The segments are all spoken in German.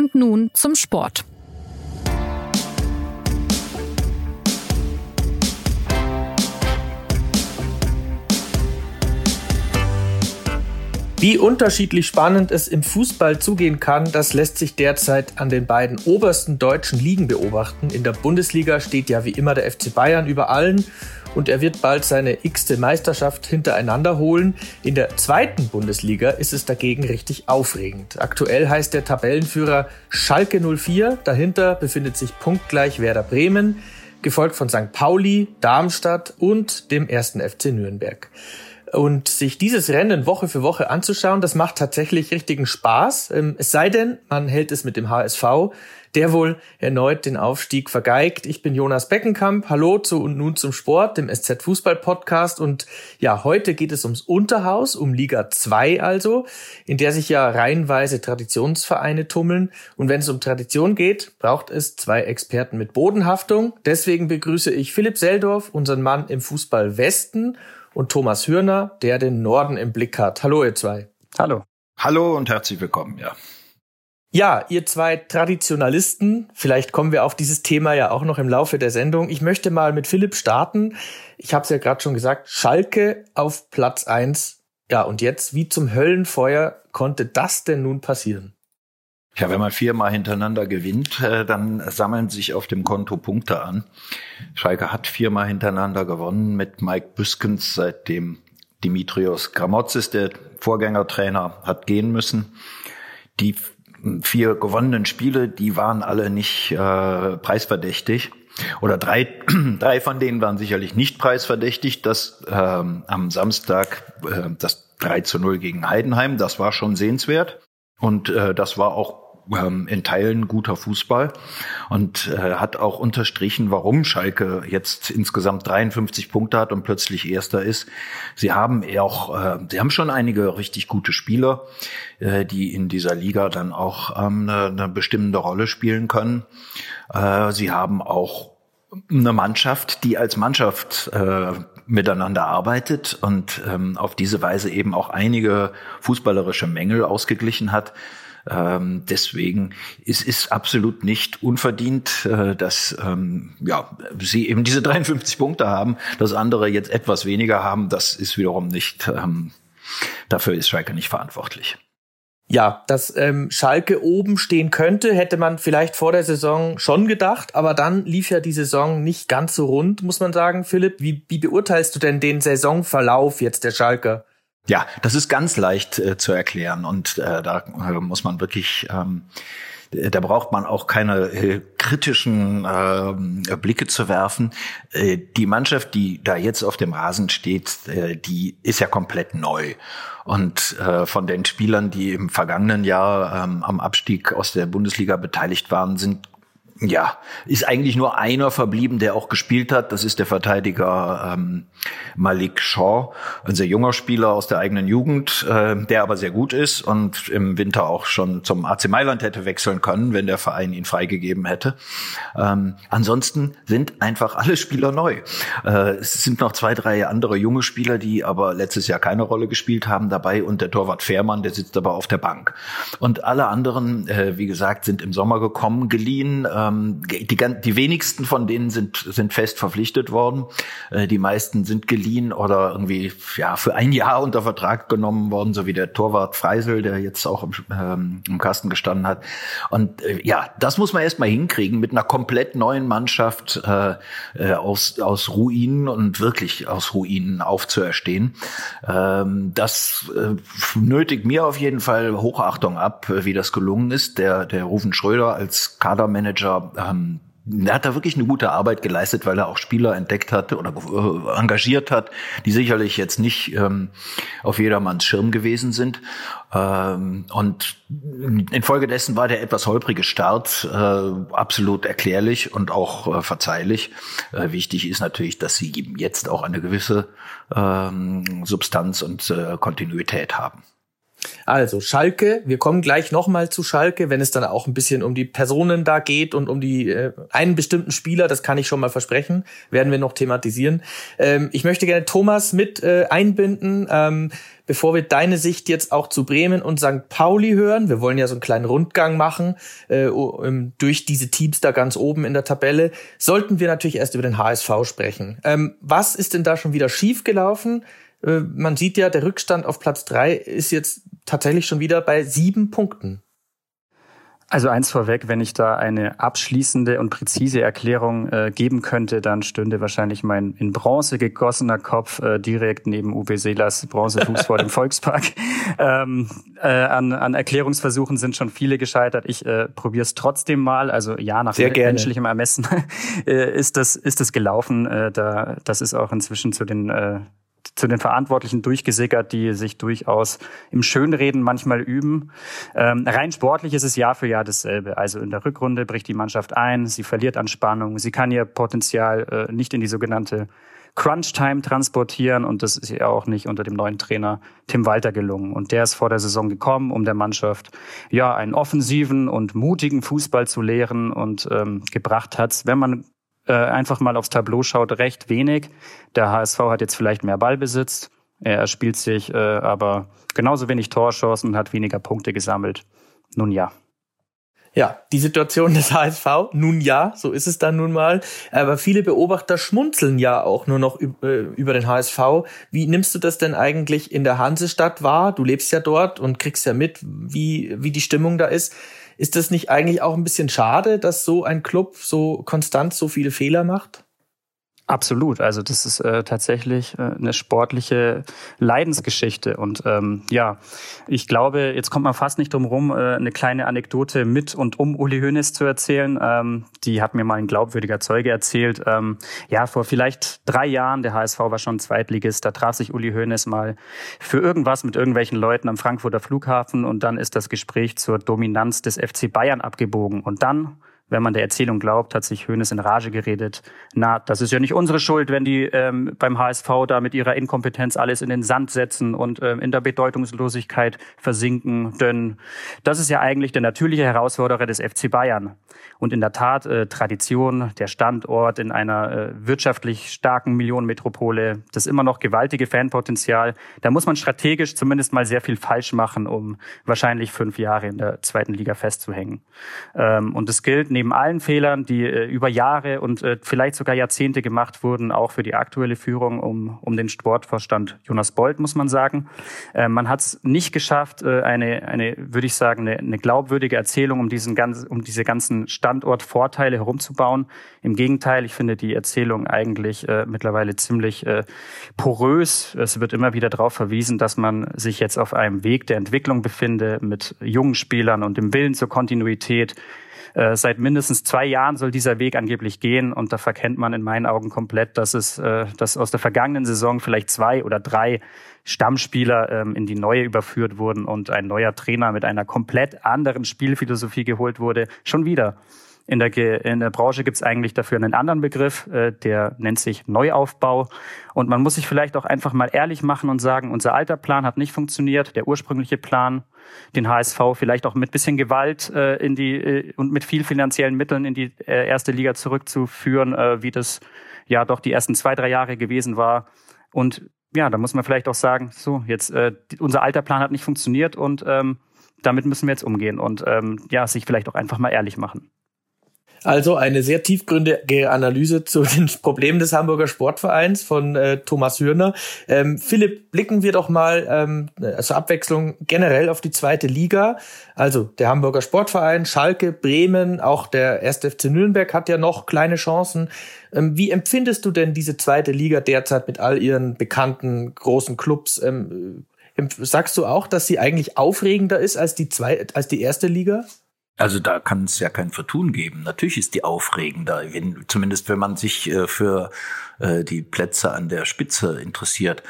Und nun zum Sport. Wie unterschiedlich spannend es im Fußball zugehen kann, das lässt sich derzeit an den beiden obersten deutschen Ligen beobachten. In der Bundesliga steht ja wie immer der FC Bayern über allen und er wird bald seine x-te Meisterschaft hintereinander holen. In der zweiten Bundesliga ist es dagegen richtig aufregend. Aktuell heißt der Tabellenführer Schalke 04, dahinter befindet sich punktgleich Werder Bremen, gefolgt von St. Pauli, Darmstadt und dem ersten FC Nürnberg. Und sich dieses Rennen Woche für Woche anzuschauen, das macht tatsächlich richtigen Spaß. Ähm, es sei denn, man hält es mit dem HSV, der wohl erneut den Aufstieg vergeigt. Ich bin Jonas Beckenkamp. Hallo zu und nun zum Sport, dem SZ Fußball Podcast. Und ja, heute geht es ums Unterhaus, um Liga 2 also, in der sich ja reihenweise Traditionsvereine tummeln. Und wenn es um Tradition geht, braucht es zwei Experten mit Bodenhaftung. Deswegen begrüße ich Philipp Seldorf, unseren Mann im Fußball Westen und Thomas Hürner, der den Norden im Blick hat. Hallo, ihr zwei. Hallo. Hallo und herzlich willkommen, ja. Ja, ihr zwei Traditionalisten, vielleicht kommen wir auf dieses Thema ja auch noch im Laufe der Sendung. Ich möchte mal mit Philipp starten. Ich habe es ja gerade schon gesagt, Schalke auf Platz eins. Ja, und jetzt, wie zum Höllenfeuer konnte das denn nun passieren? Ja, wenn man viermal hintereinander gewinnt, äh, dann sammeln sich auf dem Konto Punkte an. Schalke hat viermal hintereinander gewonnen mit Mike Büskens, seitdem Dimitrios Gramotzis, der Vorgängertrainer, hat gehen müssen. Die vier gewonnenen Spiele, die waren alle nicht äh, preisverdächtig. Oder drei, drei von denen waren sicherlich nicht preisverdächtig. Das ähm, am Samstag äh, das 3 zu 0 gegen Heidenheim, das war schon sehenswert. Und äh, das war auch ähm, in Teilen guter Fußball und äh, hat auch unterstrichen, warum Schalke jetzt insgesamt 53 Punkte hat und plötzlich Erster ist. Sie haben auch, äh, sie haben schon einige richtig gute Spieler, äh, die in dieser Liga dann auch ähm, eine, eine bestimmende Rolle spielen können. Äh, sie haben auch eine Mannschaft, die als Mannschaft äh, miteinander arbeitet und ähm, auf diese Weise eben auch einige fußballerische Mängel ausgeglichen hat. Ähm, deswegen es ist absolut nicht unverdient, äh, dass ähm, ja, sie eben diese 53 Punkte haben, dass andere jetzt etwas weniger haben. Das ist wiederum nicht, ähm, dafür ist Schalke nicht verantwortlich. Ja, dass ähm, Schalke oben stehen könnte, hätte man vielleicht vor der Saison schon gedacht, aber dann lief ja die Saison nicht ganz so rund, muss man sagen. Philipp, wie, wie beurteilst du denn den Saisonverlauf jetzt der Schalke? Ja, das ist ganz leicht äh, zu erklären und äh, da äh, muss man wirklich, ähm, da braucht man auch keine äh, kritischen äh, Blicke zu werfen. Äh, die Mannschaft, die da jetzt auf dem Rasen steht, äh, die ist ja komplett neu. Und von den Spielern, die im vergangenen Jahr ähm, am Abstieg aus der Bundesliga beteiligt waren, sind ja, ist eigentlich nur einer verblieben, der auch gespielt hat. Das ist der Verteidiger ähm, Malik Shaw, ein sehr junger Spieler aus der eigenen Jugend, äh, der aber sehr gut ist und im Winter auch schon zum AC Mailand hätte wechseln können, wenn der Verein ihn freigegeben hätte. Ähm, ansonsten sind einfach alle Spieler neu. Äh, es sind noch zwei, drei andere junge Spieler, die aber letztes Jahr keine Rolle gespielt haben dabei und der Torwart Fährmann, der sitzt aber auf der Bank. Und alle anderen, äh, wie gesagt, sind im Sommer gekommen, geliehen. Äh, ähm, die, die wenigsten von denen sind, sind fest verpflichtet worden. Äh, die meisten sind geliehen oder irgendwie ja, für ein Jahr unter Vertrag genommen worden, so wie der Torwart Freisel, der jetzt auch im, ähm, im Kasten gestanden hat. Und äh, ja, das muss man erstmal hinkriegen mit einer komplett neuen Mannschaft äh, äh, aus, aus Ruinen und wirklich aus Ruinen aufzuerstehen. Ähm, das äh, nötigt mir auf jeden Fall Hochachtung ab, wie das gelungen ist. Der, der Rufen Schröder als Kadermanager ähm, er hat da wirklich eine gute Arbeit geleistet, weil er auch Spieler entdeckt hatte oder äh, engagiert hat, die sicherlich jetzt nicht ähm, auf jedermanns Schirm gewesen sind. Ähm, und infolgedessen war der etwas holprige Start äh, absolut erklärlich und auch äh, verzeihlich. Äh, wichtig ist natürlich, dass sie jetzt auch eine gewisse ähm, Substanz und äh, Kontinuität haben. Also Schalke, wir kommen gleich nochmal zu Schalke, wenn es dann auch ein bisschen um die Personen da geht und um die äh, einen bestimmten Spieler, das kann ich schon mal versprechen, werden wir noch thematisieren. Ähm, ich möchte gerne Thomas mit äh, einbinden, ähm, bevor wir deine Sicht jetzt auch zu Bremen und St. Pauli hören. Wir wollen ja so einen kleinen Rundgang machen äh, um, durch diese Teams da ganz oben in der Tabelle. Sollten wir natürlich erst über den HSV sprechen. Ähm, was ist denn da schon wieder schiefgelaufen? Äh, man sieht ja, der Rückstand auf Platz drei ist jetzt tatsächlich schon wieder bei sieben Punkten. Also eins vorweg, wenn ich da eine abschließende und präzise Erklärung äh, geben könnte, dann stünde wahrscheinlich mein in Bronze gegossener Kopf äh, direkt neben Uwe Seelers Bronzefuß vor dem Volkspark. Ähm, äh, an, an Erklärungsversuchen sind schon viele gescheitert. Ich äh, probiere es trotzdem mal. Also ja, nach Sehr menschlichem Ermessen äh, ist das ist das gelaufen. Äh, da das ist auch inzwischen zu den äh, zu den Verantwortlichen durchgesickert, die sich durchaus im Schönreden manchmal üben. Ähm, rein sportlich ist es Jahr für Jahr dasselbe. Also in der Rückrunde bricht die Mannschaft ein, sie verliert an Spannung, sie kann ihr Potenzial äh, nicht in die sogenannte Crunch-Time transportieren und das ist ihr auch nicht unter dem neuen Trainer Tim Walter gelungen. Und der ist vor der Saison gekommen, um der Mannschaft ja einen offensiven und mutigen Fußball zu lehren und ähm, gebracht hat, wenn man äh, einfach mal aufs Tableau schaut, recht wenig. Der HSV hat jetzt vielleicht mehr Ballbesitz. Er spielt sich äh, aber genauso wenig Torchancen und hat weniger Punkte gesammelt. Nun ja. Ja, die Situation des HSV, nun ja, so ist es dann nun mal. Aber viele Beobachter schmunzeln ja auch nur noch äh, über den HSV. Wie nimmst du das denn eigentlich in der Hansestadt wahr? Du lebst ja dort und kriegst ja mit, wie, wie die Stimmung da ist. Ist das nicht eigentlich auch ein bisschen schade, dass so ein Club so konstant so viele Fehler macht? Absolut. Also das ist äh, tatsächlich äh, eine sportliche Leidensgeschichte. Und ähm, ja, ich glaube, jetzt kommt man fast nicht drum rum, äh, eine kleine Anekdote mit und um Uli Hoeneß zu erzählen. Ähm, die hat mir mal ein glaubwürdiger Zeuge erzählt. Ähm, ja, vor vielleicht drei Jahren, der HSV war schon Zweitligist, da traf sich Uli Hoeneß mal für irgendwas mit irgendwelchen Leuten am Frankfurter Flughafen und dann ist das Gespräch zur Dominanz des FC Bayern abgebogen. Und dann wenn man der Erzählung glaubt, hat sich Hoeneß in Rage geredet. Na, das ist ja nicht unsere Schuld, wenn die ähm, beim HSV da mit ihrer Inkompetenz alles in den Sand setzen und ähm, in der Bedeutungslosigkeit versinken. Denn das ist ja eigentlich der natürliche Herausforderer des FC Bayern. Und in der Tat, äh, Tradition, der Standort in einer äh, wirtschaftlich starken Millionenmetropole, das immer noch gewaltige Fanpotenzial. Da muss man strategisch zumindest mal sehr viel falsch machen, um wahrscheinlich fünf Jahre in der zweiten Liga festzuhängen. Ähm, und es gilt neben allen Fehlern, die äh, über Jahre und äh, vielleicht sogar Jahrzehnte gemacht wurden, auch für die aktuelle Führung um, um den Sportvorstand Jonas Bold, muss man sagen. Äh, man hat es nicht geschafft, äh, eine, eine würde ich sagen, eine, eine glaubwürdige Erzählung um, diesen ganz, um diese ganzen Stand Standortvorteile herumzubauen. Im Gegenteil, ich finde die Erzählung eigentlich äh, mittlerweile ziemlich äh, porös. Es wird immer wieder darauf verwiesen, dass man sich jetzt auf einem Weg der Entwicklung befinde mit jungen Spielern und dem Willen zur Kontinuität. Äh, seit mindestens zwei Jahren soll dieser Weg angeblich gehen und da verkennt man in meinen Augen komplett, dass es, äh, dass aus der vergangenen Saison vielleicht zwei oder drei Stammspieler ähm, in die neue überführt wurden und ein neuer Trainer mit einer komplett anderen Spielphilosophie geholt wurde. Schon wieder. In der, in der Branche gibt es eigentlich dafür einen anderen Begriff, äh, der nennt sich Neuaufbau. Und man muss sich vielleicht auch einfach mal ehrlich machen und sagen, unser alter Plan hat nicht funktioniert, der ursprüngliche Plan, den HSV vielleicht auch mit bisschen Gewalt äh, in die äh, und mit viel finanziellen Mitteln in die äh, erste Liga zurückzuführen, äh, wie das ja doch die ersten zwei, drei Jahre gewesen war. Und ja, da muss man vielleicht auch sagen, so, jetzt äh, unser alter Plan hat nicht funktioniert und ähm, damit müssen wir jetzt umgehen und ähm, ja, sich vielleicht auch einfach mal ehrlich machen. Also eine sehr tiefgründige Analyse zu den Problemen des Hamburger Sportvereins von äh, Thomas Hürner. Ähm, Philipp, blicken wir doch mal ähm, zur Abwechslung generell auf die zweite Liga. Also der Hamburger Sportverein, Schalke, Bremen, auch der 1. FC Nürnberg hat ja noch kleine Chancen. Ähm, wie empfindest du denn diese zweite Liga derzeit mit all ihren bekannten großen Clubs? Ähm, sagst du auch, dass sie eigentlich aufregender ist als die, zwei, als die erste Liga? Also da kann es ja kein Vertun geben. Natürlich ist die aufregender, wenn, zumindest wenn man sich äh, für äh, die Plätze an der Spitze interessiert.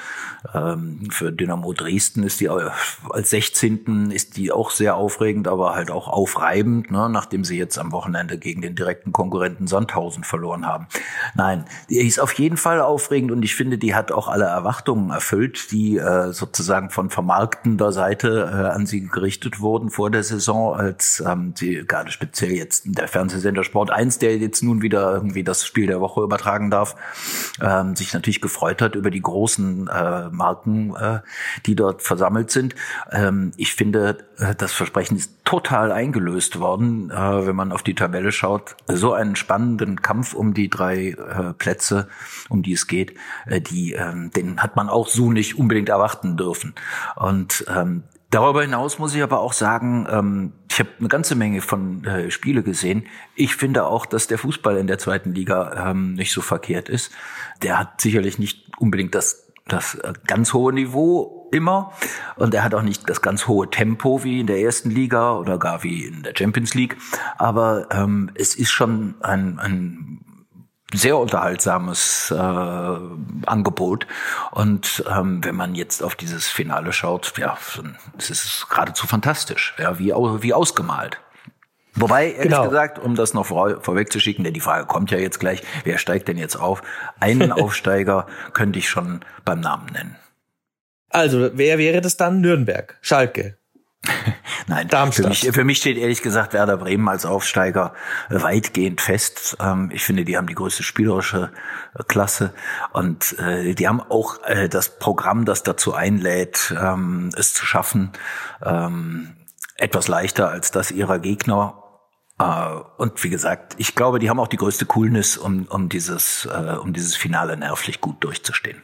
Ähm, für Dynamo Dresden ist die als 16. ist die auch sehr aufregend, aber halt auch aufreibend, ne, nachdem sie jetzt am Wochenende gegen den direkten Konkurrenten Sandhausen verloren haben. Nein, die ist auf jeden Fall aufregend und ich finde, die hat auch alle Erwartungen erfüllt, die äh, sozusagen von vermarktender Seite äh, an sie gerichtet wurden vor der Saison, als ähm, sie gerade speziell jetzt der Fernsehsender Sport 1, der jetzt nun wieder irgendwie das Spiel der Woche übertragen darf, ähm, sich natürlich gefreut hat über die großen äh, Marken, äh, die dort versammelt sind. Ähm, ich finde, äh, das Versprechen ist total eingelöst worden, äh, wenn man auf die Tabelle schaut. So einen spannenden Kampf um die drei äh, Plätze, um die es geht, äh, die, äh, den hat man auch so nicht unbedingt erwarten dürfen. Und ähm, Darüber hinaus muss ich aber auch sagen, ähm, ich habe eine ganze Menge von äh, Spiele gesehen. Ich finde auch, dass der Fußball in der zweiten Liga ähm, nicht so verkehrt ist. Der hat sicherlich nicht unbedingt das das äh, ganz hohe Niveau immer und er hat auch nicht das ganz hohe Tempo wie in der ersten Liga oder gar wie in der Champions League, aber ähm, es ist schon ein, ein sehr unterhaltsames äh, Angebot. Und ähm, wenn man jetzt auf dieses Finale schaut, ja, es ist geradezu fantastisch, ja, wie, wie ausgemalt. Wobei, ehrlich genau. gesagt, um das noch vor, vorwegzuschicken, denn die Frage kommt ja jetzt gleich, wer steigt denn jetzt auf? Einen Aufsteiger könnte ich schon beim Namen nennen. Also, wer wäre das dann? Nürnberg, Schalke, Nein, Darmstadt. Für mich, für mich steht ehrlich gesagt Werder Bremen als Aufsteiger weitgehend fest. Ähm, ich finde, die haben die größte spielerische äh, Klasse und äh, die haben auch äh, das Programm, das dazu einlädt, ähm, es zu schaffen, ähm, etwas leichter als das ihrer Gegner. Und wie gesagt, ich glaube, die haben auch die größte Coolness, um, um dieses, um dieses Finale nervlich gut durchzustehen.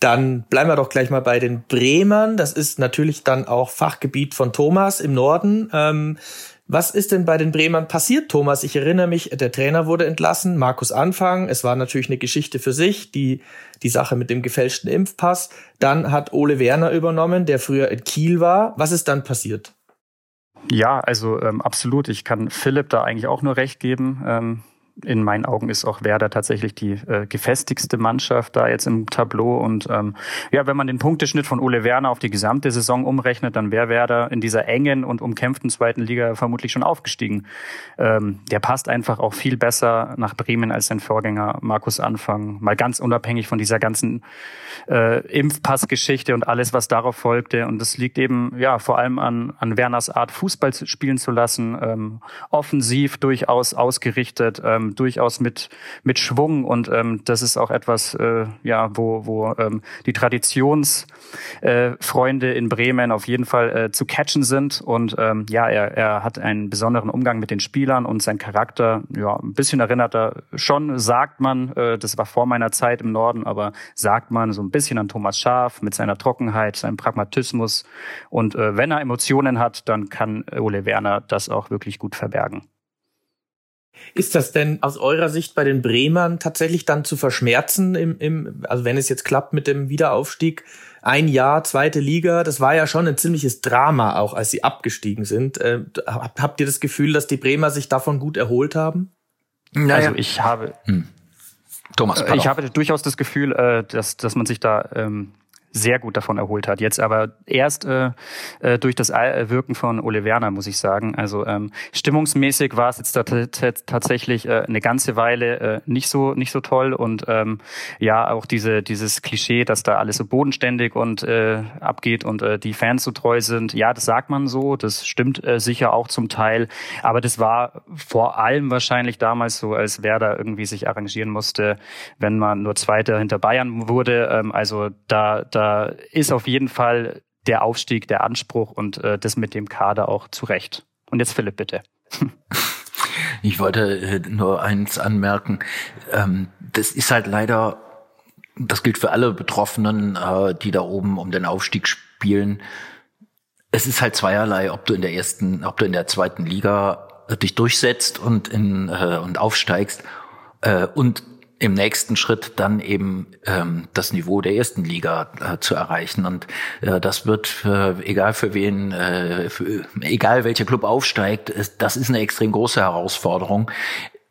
Dann bleiben wir doch gleich mal bei den Bremern. Das ist natürlich dann auch Fachgebiet von Thomas im Norden. Ähm, was ist denn bei den Bremern passiert, Thomas? Ich erinnere mich, der Trainer wurde entlassen, Markus Anfang. Es war natürlich eine Geschichte für sich, die, die Sache mit dem gefälschten Impfpass. Dann hat Ole Werner übernommen, der früher in Kiel war. Was ist dann passiert? Ja, also ähm, absolut. Ich kann Philipp da eigentlich auch nur recht geben. Ähm in meinen Augen ist auch Werder tatsächlich die äh, gefestigste Mannschaft da jetzt im Tableau. Und ähm, ja, wenn man den Punkteschnitt von Ole Werner auf die gesamte Saison umrechnet, dann wäre Werder in dieser engen und umkämpften zweiten Liga vermutlich schon aufgestiegen. Ähm, der passt einfach auch viel besser nach Bremen als sein Vorgänger Markus Anfang. Mal ganz unabhängig von dieser ganzen äh, Impfpassgeschichte und alles, was darauf folgte. Und das liegt eben ja vor allem an, an Werners Art, Fußball spielen zu lassen, ähm, offensiv durchaus ausgerichtet. Ähm, ähm, durchaus mit, mit Schwung. Und ähm, das ist auch etwas, äh, ja, wo, wo ähm, die Traditionsfreunde äh, in Bremen auf jeden Fall äh, zu catchen sind. Und ähm, ja, er, er hat einen besonderen Umgang mit den Spielern und sein Charakter, ja, ein bisschen erinnert er schon, sagt man, äh, das war vor meiner Zeit im Norden, aber sagt man so ein bisschen an Thomas Schaf mit seiner Trockenheit, seinem Pragmatismus. Und äh, wenn er Emotionen hat, dann kann Ole Werner das auch wirklich gut verbergen. Ist das denn aus eurer Sicht bei den Bremern tatsächlich dann zu verschmerzen, im, im, also wenn es jetzt klappt mit dem Wiederaufstieg? Ein Jahr, zweite Liga, das war ja schon ein ziemliches Drama, auch als sie abgestiegen sind. Äh, habt ihr das Gefühl, dass die Bremer sich davon gut erholt haben? Naja. Also ich habe. Hm. Thomas, pardon. ich habe durchaus das Gefühl, äh, dass, dass man sich da ähm, sehr gut davon erholt hat. Jetzt aber erst äh, äh durch das Wirken von Ole Werner, muss ich sagen. Also ähm, stimmungsmäßig war es jetzt tatsächlich äh, eine ganze Weile äh, nicht so nicht so toll und ähm, ja auch diese dieses Klischee, dass da alles so bodenständig und äh, abgeht und äh, die Fans so treu sind. Ja, das sagt man so, das stimmt äh, sicher auch zum Teil, aber das war vor allem wahrscheinlich damals so, als Werder irgendwie sich arrangieren musste, wenn man nur Zweiter hinter Bayern wurde. Ähm, also da da ist auf jeden Fall der Aufstieg der Anspruch und äh, das mit dem Kader auch zurecht. Und jetzt Philipp, bitte. Ich wollte äh, nur eins anmerken. Ähm, das ist halt leider, das gilt für alle Betroffenen, äh, die da oben um den Aufstieg spielen. Es ist halt zweierlei, ob du in der ersten, ob du in der zweiten Liga dich durchsetzt und in und aufsteigst und im nächsten Schritt dann eben ähm, das Niveau der ersten Liga äh, zu erreichen. Und äh, das wird, äh, egal für wen, äh, für, egal welcher Club aufsteigt, ist, das ist eine extrem große Herausforderung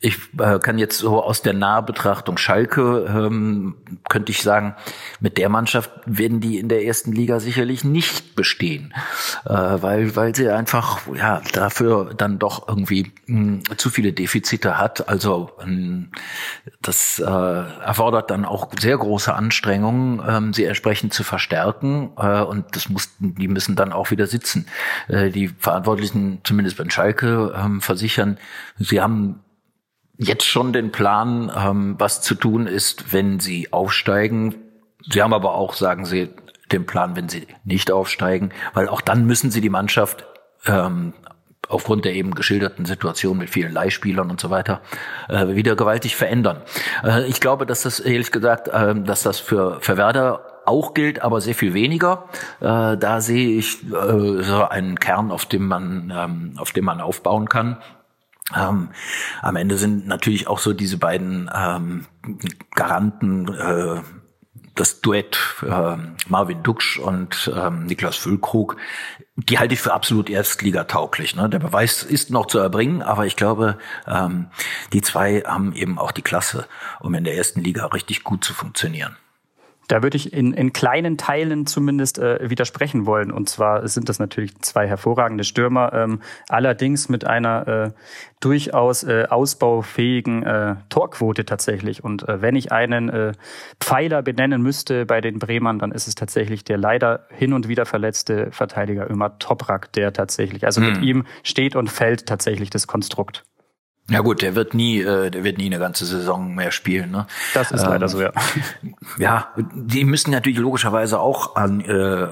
ich äh, kann jetzt so aus der Nahbetrachtung Schalke, ähm, könnte ich sagen, mit der Mannschaft werden die in der ersten Liga sicherlich nicht bestehen, äh, weil, weil sie einfach ja dafür dann doch irgendwie mh, hm, zu viele Defizite hat. Also mh, hm, das äh, erfordert dann auch sehr große Anstrengungen, ähm, sie entsprechend zu verstärken äh, und das mussten, die müssen dann auch wieder sitzen. Äh, die Verantwortlichen, zumindest bei Schalke, ähm, versichern, sie haben jetzt schon den Plan, ähm, was zu tun ist, wenn sie aufsteigen. Sie haben aber auch, sagen Sie, den Plan, wenn sie nicht aufsteigen, weil auch dann müssen sie die Mannschaft ähm, aufgrund der eben geschilderten Situation mit vielen Leihspielern und so weiter äh, wieder gewaltig verändern. Äh, ich glaube, dass das ehrlich gesagt, äh, dass das für, für Werder auch gilt, aber sehr viel weniger. Äh, da sehe ich äh, so einen Kern, auf dem man, ähm, auf dem man aufbauen kann. Ähm, am Ende sind natürlich auch so diese beiden ähm, Garanten, äh, das Duett äh, Marvin Duksch und ähm, Niklas Füllkrug, die halte ich für absolut erstligatauglich. Ne? Der Beweis ist noch zu erbringen, aber ich glaube, ähm, die zwei haben eben auch die Klasse, um in der ersten Liga richtig gut zu funktionieren. Da würde ich in, in kleinen Teilen zumindest äh, widersprechen wollen. Und zwar sind das natürlich zwei hervorragende Stürmer, ähm, allerdings mit einer äh, durchaus äh, ausbaufähigen äh, Torquote tatsächlich. Und äh, wenn ich einen äh, Pfeiler benennen müsste bei den Bremern, dann ist es tatsächlich der leider hin und wieder verletzte Verteidiger Ömer Toprak, der tatsächlich, also hm. mit ihm steht und fällt tatsächlich das Konstrukt. Ja gut, der wird nie, äh, der wird nie eine ganze Saison mehr spielen. Ne? Das ist ähm, leider so, ja. Ja, die müssen natürlich logischerweise auch an, äh,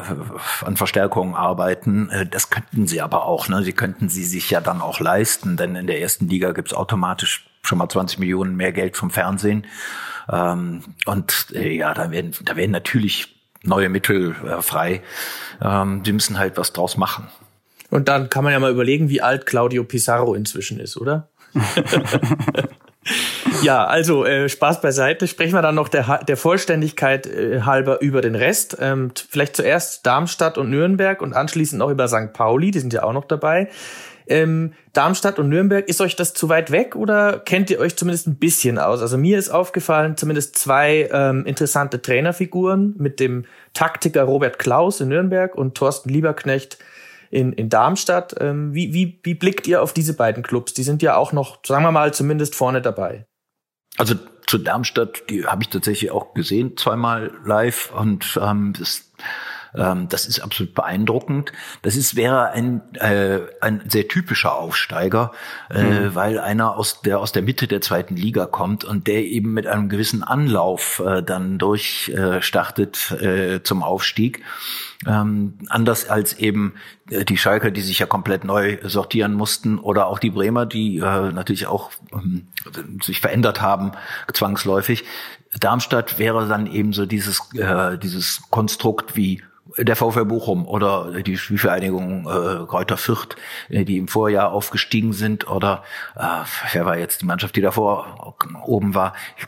an Verstärkungen arbeiten. Äh, das könnten sie aber auch. Ne? Sie könnten sie sich ja dann auch leisten, denn in der ersten Liga gibt's automatisch schon mal 20 Millionen mehr Geld vom Fernsehen. Ähm, und äh, ja, da werden, da werden natürlich neue Mittel äh, frei. Ähm, sie müssen halt was draus machen. Und dann kann man ja mal überlegen, wie alt Claudio Pizarro inzwischen ist, oder? ja, also äh, Spaß beiseite. Sprechen wir dann noch der, der Vollständigkeit äh, halber über den Rest. Ähm, vielleicht zuerst Darmstadt und Nürnberg und anschließend noch über St. Pauli, die sind ja auch noch dabei. Ähm, Darmstadt und Nürnberg, ist euch das zu weit weg oder kennt ihr euch zumindest ein bisschen aus? Also mir ist aufgefallen, zumindest zwei ähm, interessante Trainerfiguren mit dem Taktiker Robert Klaus in Nürnberg und Thorsten Lieberknecht in, in Darmstadt. Ähm, wie, wie, wie blickt ihr auf diese beiden Clubs? Die sind ja auch noch, sagen wir mal, zumindest vorne dabei. Also zu Darmstadt, die habe ich tatsächlich auch gesehen, zweimal live und ähm, das ähm, das ist absolut beeindruckend. Das ist wäre ein äh, ein sehr typischer Aufsteiger, äh, mhm. weil einer aus der aus der Mitte der zweiten Liga kommt und der eben mit einem gewissen Anlauf äh, dann durchstartet äh, äh, zum Aufstieg. Ähm, anders als eben äh, die Schalker, die sich ja komplett neu sortieren mussten, oder auch die Bremer, die äh, natürlich auch ähm, sich verändert haben, zwangsläufig. Darmstadt wäre dann eben so dieses, äh, dieses Konstrukt wie der VfL Bochum oder die Spielvereinigung äh, Kräuter Fürth, äh, die im Vorjahr aufgestiegen sind oder äh, wer war jetzt die Mannschaft, die davor oben war? Ich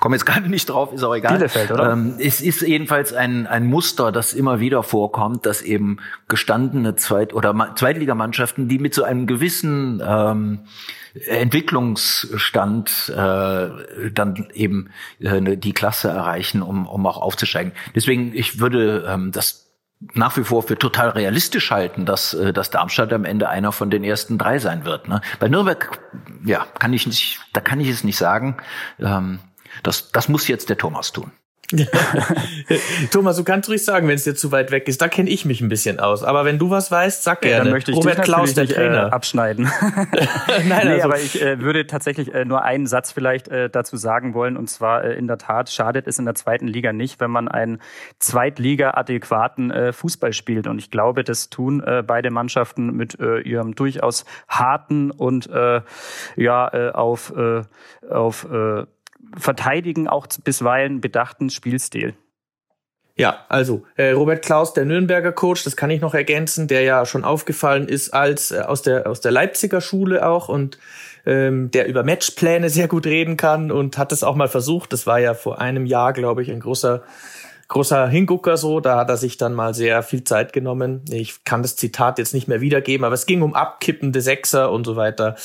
komme jetzt gerade nicht drauf, ist auch egal. Bielefeld, oder? Ähm, es ist jedenfalls ein, ein Muster, das immer wieder vorkommt, dass eben gestandene Zweit- oder Zweitligamannschaften, die mit so einem gewissen ähm, Entwicklungsstand äh, dann eben äh, die Klasse erreichen, um, um auch aufzusteigen. Deswegen, ich würde ähm, das nach wie vor für total realistisch halten, dass, äh, dass Darmstadt am Ende einer von den ersten drei sein wird. Ne? Bei Nürnberg, ja, kann ich nicht, da kann ich es nicht sagen. Ähm, das, das muss jetzt der Thomas tun. Thomas, du kannst ruhig sagen, wenn es dir zu weit weg ist. Da kenne ich mich ein bisschen aus. Aber wenn du was weißt, sag gerne. Ja, dann möchte ich Robert Klaus, der Trainer. Äh, abschneiden. Nein, nee, also. aber ich äh, würde tatsächlich äh, nur einen Satz vielleicht äh, dazu sagen wollen. Und zwar äh, in der Tat schadet es in der zweiten Liga nicht, wenn man einen Zweitliga-adäquaten äh, Fußball spielt. Und ich glaube, das tun äh, beide Mannschaften mit äh, ihrem durchaus harten und äh, ja äh, auf äh, auf äh, verteidigen auch bisweilen bedachten Spielstil. Ja, also äh, Robert Klaus, der Nürnberger Coach, das kann ich noch ergänzen, der ja schon aufgefallen ist als äh, aus der aus der Leipziger Schule auch und ähm, der über Matchpläne sehr gut reden kann und hat es auch mal versucht. Das war ja vor einem Jahr, glaube ich, ein großer großer Hingucker so. Da hat er sich dann mal sehr viel Zeit genommen. Ich kann das Zitat jetzt nicht mehr wiedergeben, aber es ging um abkippende Sechser und so weiter.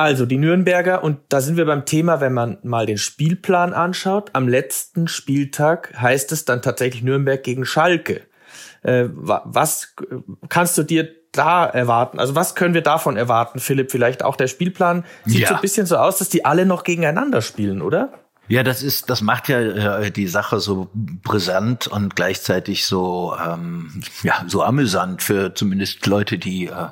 Also die Nürnberger, und da sind wir beim Thema, wenn man mal den Spielplan anschaut. Am letzten Spieltag heißt es dann tatsächlich Nürnberg gegen Schalke. Äh, was kannst du dir da erwarten? Also was können wir davon erwarten, Philipp? Vielleicht auch der Spielplan sieht ja. so ein bisschen so aus, dass die alle noch gegeneinander spielen, oder? Ja, das ist, das macht ja äh, die Sache so brisant und gleichzeitig so, ähm, ja, so amüsant für zumindest Leute, die, äh,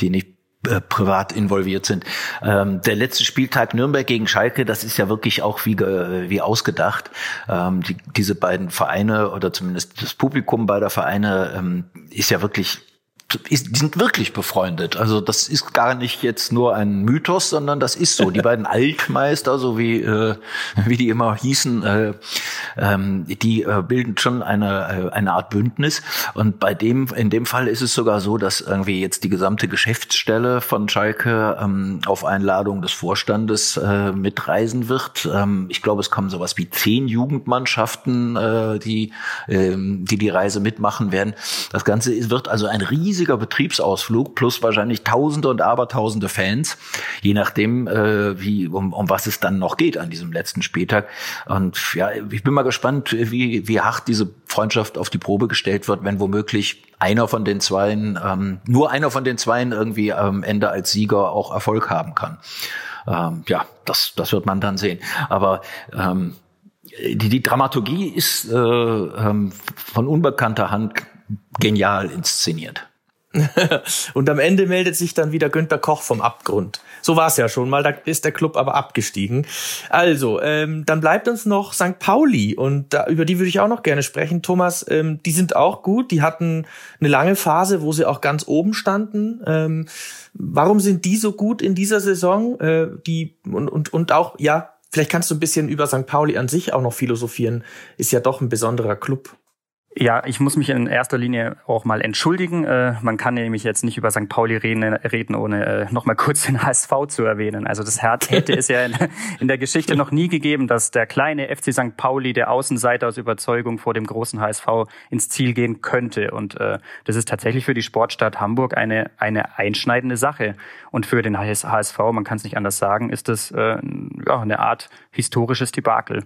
die nicht äh, privat involviert sind. Ähm, der letzte Spieltag Nürnberg gegen Schalke, das ist ja wirklich auch wie, wie ausgedacht. Ähm, die, diese beiden Vereine oder zumindest das Publikum beider Vereine ähm, ist ja wirklich ist, die sind wirklich befreundet. Also das ist gar nicht jetzt nur ein Mythos, sondern das ist so. Die beiden Altmeister, so wie äh, wie die immer hießen, äh, ähm, die äh, bilden schon eine äh, eine Art Bündnis. Und bei dem in dem Fall ist es sogar so, dass irgendwie jetzt die gesamte Geschäftsstelle von Schalke ähm, auf Einladung des Vorstandes äh, mitreisen wird. Ähm, ich glaube, es kommen sowas wie zehn Jugendmannschaften, äh, die äh, die die Reise mitmachen werden. Das Ganze wird also ein riesiges riesiger Betriebsausflug plus wahrscheinlich Tausende und Abertausende Fans, je nachdem, äh, wie um, um was es dann noch geht an diesem letzten Spieltag. Und ja, ich bin mal gespannt, wie wie hart diese Freundschaft auf die Probe gestellt wird, wenn womöglich einer von den Zweien, ähm, nur einer von den Zweien irgendwie am Ende als Sieger auch Erfolg haben kann. Ähm, ja, das das wird man dann sehen. Aber ähm, die, die Dramaturgie ist äh, ähm, von unbekannter Hand genial inszeniert. und am Ende meldet sich dann wieder Günter Koch vom Abgrund. So war es ja schon mal, da ist der Club aber abgestiegen. Also, ähm, dann bleibt uns noch St. Pauli und da, über die würde ich auch noch gerne sprechen. Thomas, ähm, die sind auch gut, die hatten eine lange Phase, wo sie auch ganz oben standen. Ähm, warum sind die so gut in dieser Saison? Äh, die und, und, und auch, ja, vielleicht kannst du ein bisschen über St. Pauli an sich auch noch philosophieren. Ist ja doch ein besonderer Club. Ja, ich muss mich in erster Linie auch mal entschuldigen. Äh, man kann nämlich jetzt nicht über St. Pauli reden, reden ohne äh, nochmal kurz den HSV zu erwähnen. Also das hätte es ja in, in, der Geschichte noch nie gegeben, dass der kleine FC St. Pauli, der Außenseiter aus Überzeugung vor dem großen HSV ins Ziel gehen könnte. Und äh, das ist tatsächlich für die Sportstadt Hamburg eine, eine einschneidende Sache. Und für den HSV, man kann es nicht anders sagen, ist das äh, ja, eine Art historisches Debakel.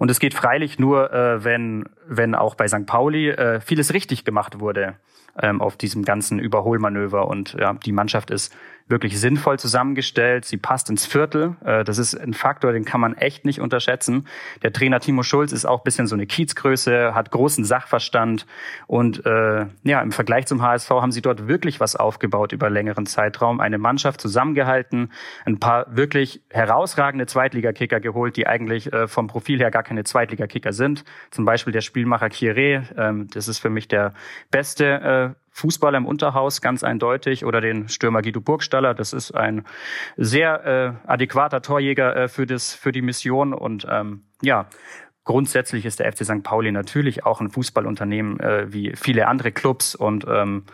Und es geht freilich nur, äh, wenn, wenn auch bei St. Pauli Pauli äh, vieles richtig gemacht wurde ähm, auf diesem ganzen Überholmanöver. Und ja, die Mannschaft ist wirklich sinnvoll zusammengestellt. Sie passt ins Viertel. Äh, das ist ein Faktor, den kann man echt nicht unterschätzen. Der Trainer Timo Schulz ist auch bisschen so eine Kiezgröße, hat großen Sachverstand. Und äh, ja, im Vergleich zum HSV haben sie dort wirklich was aufgebaut über längeren Zeitraum. Eine Mannschaft zusammengehalten, ein paar wirklich herausragende Zweitligakicker geholt, die eigentlich äh, vom Profil her gar keine Zweitligakicker sind. Zum Beispiel der Spielmacher Kieré. Ähm, das ist für mich der beste äh, Fußballer im Unterhaus, ganz eindeutig, oder den Stürmer Guido Burgstaller. Das ist ein sehr äh, adäquater Torjäger äh, für, das, für die Mission und ähm, ja, Grundsätzlich ist der FC St. Pauli natürlich auch ein Fußballunternehmen äh, wie viele andere Clubs und ähm,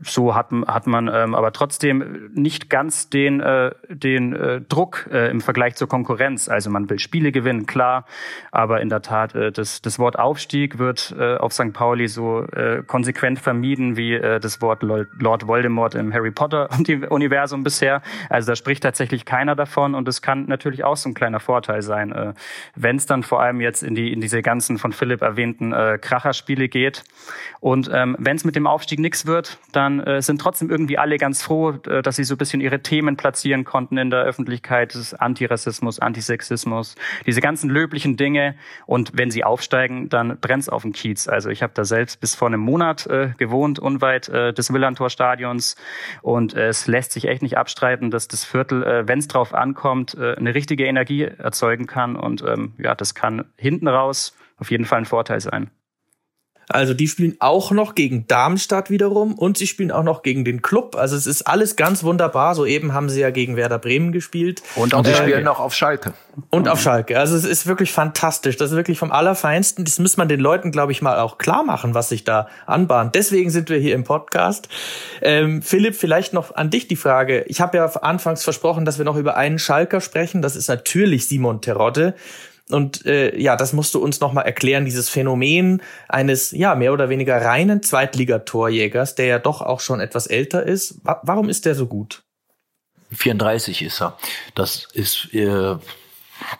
so hat, hat man ähm, aber trotzdem nicht ganz den, äh, den äh, Druck äh, im Vergleich zur Konkurrenz. Also man will Spiele gewinnen, klar, aber in der Tat äh, das, das Wort Aufstieg wird äh, auf St. Pauli so äh, konsequent vermieden wie äh, das Wort Lord Voldemort im Harry Potter Universum bisher. Also da spricht tatsächlich keiner davon und es kann natürlich auch so ein kleiner Vorteil sein, äh, wenn es dann vor allem jetzt in die in diese ganzen von Philipp erwähnten äh, Kracherspiele geht. Und ähm, wenn es mit dem Aufstieg nichts wird, dann äh, sind trotzdem irgendwie alle ganz froh, äh, dass sie so ein bisschen ihre Themen platzieren konnten in der Öffentlichkeit, das Antirassismus, Antisexismus, diese ganzen löblichen Dinge. Und wenn sie aufsteigen, dann brennt's auf dem Kiez. Also ich habe da selbst bis vor einem Monat äh, gewohnt, unweit äh, des Willantor-Stadions. Und äh, es lässt sich echt nicht abstreiten, dass das Viertel, äh, wenn es drauf ankommt, äh, eine richtige Energie erzeugen kann. Und ähm, ja, das kann hinten hinten raus auf jeden Fall ein Vorteil sein. Also die spielen auch noch gegen Darmstadt wiederum und sie spielen auch noch gegen den Club. Also es ist alles ganz wunderbar. Soeben haben sie ja gegen Werder Bremen gespielt. Und, und sie äh, spielen noch auf Schalke. Und auf Schalke. Also es ist wirklich fantastisch. Das ist wirklich vom Allerfeinsten. Das muss man den Leuten, glaube ich, mal auch klar machen, was sich da anbahnt. Deswegen sind wir hier im Podcast. Ähm, Philipp, vielleicht noch an dich die Frage. Ich habe ja anfangs versprochen, dass wir noch über einen Schalker sprechen. Das ist natürlich Simon Terodde. Und äh, ja, das musst du uns nochmal erklären, dieses Phänomen eines ja mehr oder weniger reinen Zweitligatorjägers, der ja doch auch schon etwas älter ist. Wa warum ist der so gut? 34 ist er. Das ist äh,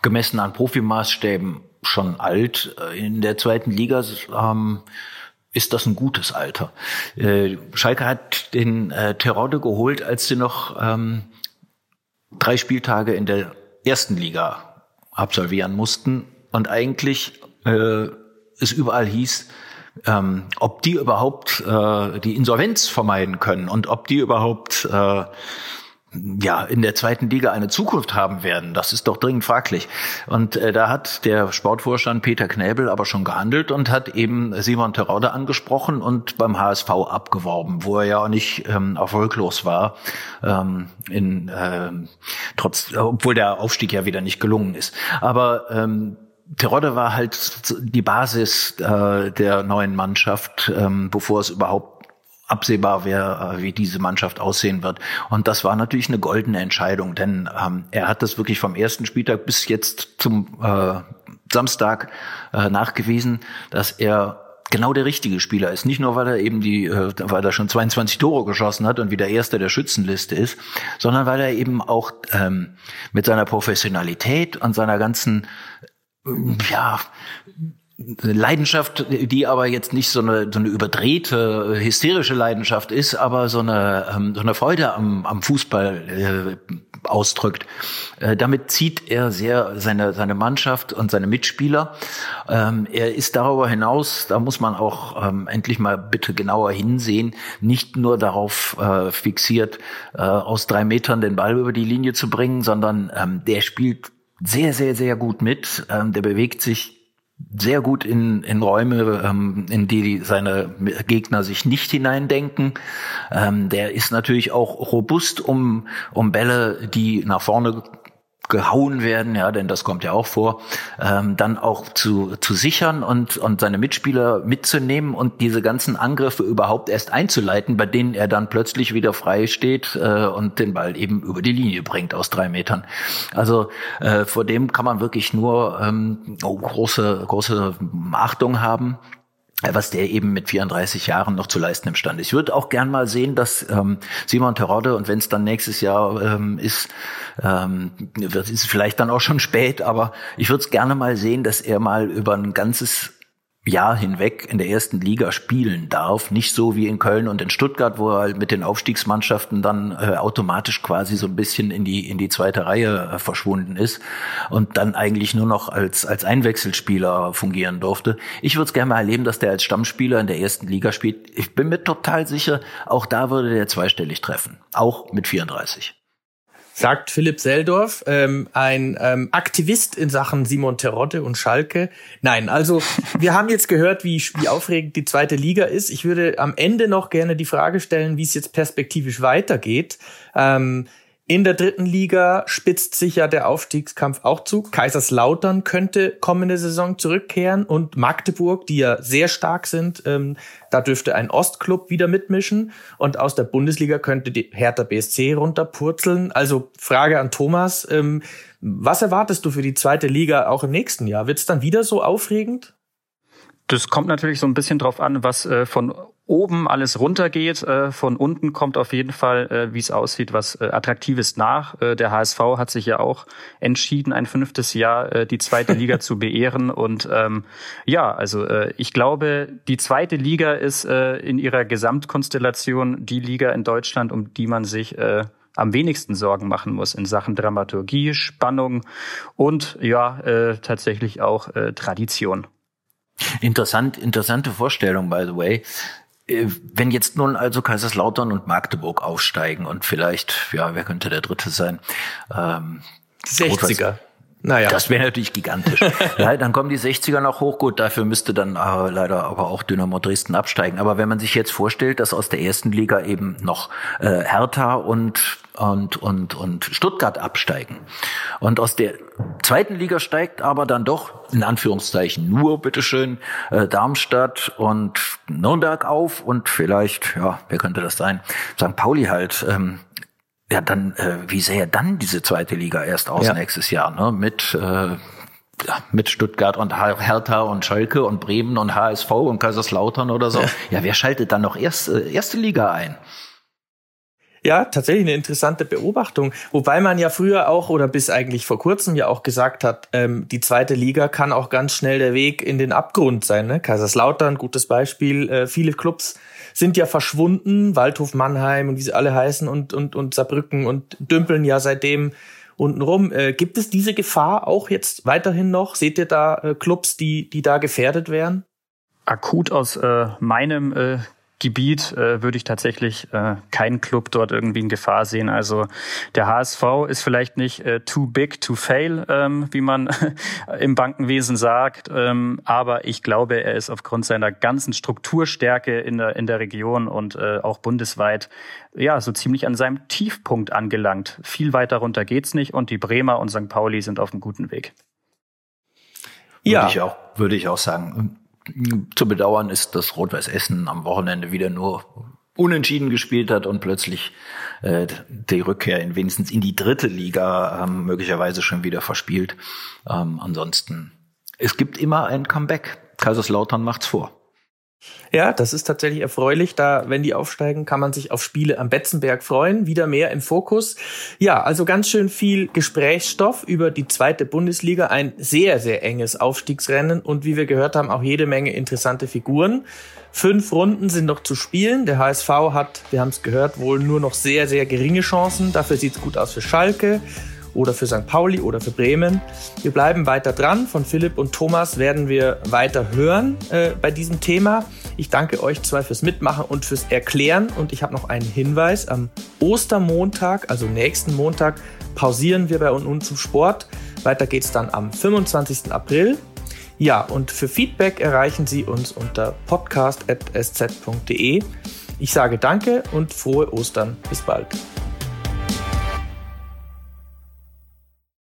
gemessen an Profimaßstäben schon alt. In der zweiten Liga ähm, ist das ein gutes Alter. Äh, Schalke hat den äh, Terodde geholt, als sie noch ähm, drei Spieltage in der ersten Liga absolvieren mussten. Und eigentlich äh, es überall hieß, ähm, ob die überhaupt äh, die Insolvenz vermeiden können und ob die überhaupt äh, ja, in der zweiten Liga eine Zukunft haben werden. Das ist doch dringend fraglich. Und äh, da hat der Sportvorstand Peter Knäbel aber schon gehandelt und hat eben Simon Terode angesprochen und beim HSV abgeworben, wo er ja auch nicht ähm, erfolglos war, ähm, in, äh, trotz, obwohl der Aufstieg ja wieder nicht gelungen ist. Aber ähm, Terodde war halt die Basis äh, der neuen Mannschaft, ähm, bevor es überhaupt absehbar wäre, äh, wie diese Mannschaft aussehen wird. Und das war natürlich eine goldene Entscheidung, denn ähm, er hat das wirklich vom ersten Spieltag bis jetzt zum äh, Samstag äh, nachgewiesen, dass er genau der richtige Spieler ist. Nicht nur, weil er eben die, äh, weil er schon 22 Tore geschossen hat und wieder Erster der Schützenliste ist, sondern weil er eben auch ähm, mit seiner Professionalität und seiner ganzen ja, Leidenschaft, die aber jetzt nicht so eine, so eine überdrehte, hysterische Leidenschaft ist, aber so eine, ähm, so eine Freude am, am Fußball äh, ausdrückt. Äh, damit zieht er sehr seine, seine Mannschaft und seine Mitspieler. Ähm, er ist darüber hinaus, da muss man auch ähm, endlich mal bitte genauer hinsehen, nicht nur darauf äh, fixiert, äh, aus drei Metern den Ball über die Linie zu bringen, sondern ähm, der spielt sehr, sehr, sehr gut mit. Ähm, der bewegt sich sehr gut in, in Räume, ähm, in die seine Gegner sich nicht hineindenken. Ähm, der ist natürlich auch robust, um, um Bälle, die nach vorne gehauen werden, ja, denn das kommt ja auch vor, ähm, dann auch zu, zu sichern und, und seine Mitspieler mitzunehmen und diese ganzen Angriffe überhaupt erst einzuleiten, bei denen er dann plötzlich wieder frei steht äh, und den Ball eben über die Linie bringt aus drei Metern. Also äh, vor dem kann man wirklich nur ähm, oh, große, große Achtung haben was der eben mit 34 Jahren noch zu leisten imstande ist. Ich würde auch gern mal sehen, dass ähm, Simon Terodde, und wenn es dann nächstes Jahr ähm, ist, ähm, wird es vielleicht dann auch schon spät, aber ich würde es gerne mal sehen, dass er mal über ein ganzes Jahr hinweg in der ersten Liga spielen darf. Nicht so wie in Köln und in Stuttgart, wo er halt mit den Aufstiegsmannschaften dann äh, automatisch quasi so ein bisschen in die, in die zweite Reihe äh, verschwunden ist und dann eigentlich nur noch als, als Einwechselspieler fungieren durfte. Ich würde es gerne mal erleben, dass der als Stammspieler in der ersten Liga spielt. Ich bin mir total sicher, auch da würde der zweistellig treffen. Auch mit 34 sagt Philipp Seldorf, ähm, ein ähm, Aktivist in Sachen Simon Terodde und Schalke. Nein, also wir haben jetzt gehört, wie, wie aufregend die zweite Liga ist. Ich würde am Ende noch gerne die Frage stellen, wie es jetzt perspektivisch weitergeht. Ähm, in der dritten Liga spitzt sich ja der Aufstiegskampf auch zu. Kaiserslautern könnte kommende Saison zurückkehren und Magdeburg, die ja sehr stark sind, ähm, da dürfte ein Ostklub wieder mitmischen. Und aus der Bundesliga könnte die Hertha BSC runterpurzeln. Also Frage an Thomas, ähm, was erwartest du für die zweite Liga auch im nächsten Jahr? Wird es dann wieder so aufregend? Das kommt natürlich so ein bisschen drauf an, was äh, von oben alles runtergeht. Äh, von unten kommt auf jeden Fall, äh, wie es aussieht, was äh, Attraktives nach. Äh, der HSV hat sich ja auch entschieden, ein fünftes Jahr äh, die zweite Liga zu beehren. Und ähm, ja, also äh, ich glaube, die zweite Liga ist in ihrer Gesamtkonstellation die Liga in Deutschland, um die man sich am wenigsten Sorgen machen muss in Sachen Dramaturgie, Spannung und ja, äh, tatsächlich auch äh, Tradition. Interessant, interessante Vorstellung, by the way. Äh, wenn jetzt nun also Kaiserslautern und Magdeburg aufsteigen und vielleicht, ja, wer könnte der dritte sein? Ähm, die 60er. Naja. Das wäre natürlich gigantisch. ja, dann kommen die 60er noch hoch. Gut, dafür müsste dann äh, leider aber auch Dynamo Dresden absteigen. Aber wenn man sich jetzt vorstellt, dass aus der ersten Liga eben noch äh, Hertha und und, und, und Stuttgart absteigen. Und aus der zweiten Liga steigt aber dann doch, in Anführungszeichen nur, bitteschön, äh, Darmstadt und Nürnberg auf und vielleicht, ja, wer könnte das sein? St. Pauli halt. Ähm, ja, dann, äh, wie sähe dann diese zweite Liga erst aus ja. nächstes Jahr, ne? Mit, äh, mit Stuttgart und Hertha und Schalke und Bremen und HSV und Kaiserslautern oder so. Ja, ja wer schaltet dann noch erst, äh, erste Liga ein? Ja, tatsächlich eine interessante Beobachtung. Wobei man ja früher auch oder bis eigentlich vor kurzem ja auch gesagt hat, ähm, die zweite Liga kann auch ganz schnell der Weg in den Abgrund sein. Ne? Kaiserslautern, gutes Beispiel. Äh, viele Clubs sind ja verschwunden, Waldhof Mannheim und wie sie alle heißen und, und, und Saarbrücken und dümpeln ja seitdem unten rum. Äh, gibt es diese Gefahr auch jetzt weiterhin noch? Seht ihr da äh, Clubs, die, die da gefährdet wären? Akut aus äh, meinem äh, Gebiet äh, würde ich tatsächlich äh, keinen Club dort irgendwie in Gefahr sehen. Also der HSV ist vielleicht nicht äh, too big to fail, ähm, wie man im Bankenwesen sagt, ähm, aber ich glaube, er ist aufgrund seiner ganzen Strukturstärke in der in der Region und äh, auch bundesweit ja so ziemlich an seinem Tiefpunkt angelangt. Viel weiter runter geht's nicht und die Bremer und St. Pauli sind auf einem guten Weg. Ja, würde ich auch, würde ich auch sagen zu bedauern ist, dass Rot-Weiß Essen am Wochenende wieder nur unentschieden gespielt hat und plötzlich äh, die Rückkehr in wenigstens in die dritte Liga ähm, möglicherweise schon wieder verspielt. Ähm, ansonsten, es gibt immer ein Comeback. Kaiserslautern macht's vor. Ja, das ist tatsächlich erfreulich. Da, wenn die aufsteigen, kann man sich auf Spiele am Betzenberg freuen. Wieder mehr im Fokus. Ja, also ganz schön viel Gesprächsstoff über die zweite Bundesliga. Ein sehr, sehr enges Aufstiegsrennen und wie wir gehört haben, auch jede Menge interessante Figuren. Fünf Runden sind noch zu spielen. Der HSV hat, wir haben es gehört, wohl nur noch sehr, sehr geringe Chancen. Dafür sieht's gut aus für Schalke oder für St. Pauli oder für Bremen. Wir bleiben weiter dran. Von Philipp und Thomas werden wir weiter hören äh, bei diesem Thema. Ich danke euch zwei fürs Mitmachen und fürs Erklären. Und ich habe noch einen Hinweis. Am Ostermontag, also nächsten Montag, pausieren wir bei uns zum Sport. Weiter geht's dann am 25. April. Ja, und für Feedback erreichen Sie uns unter podcast.sz.de. Ich sage danke und frohe Ostern. Bis bald.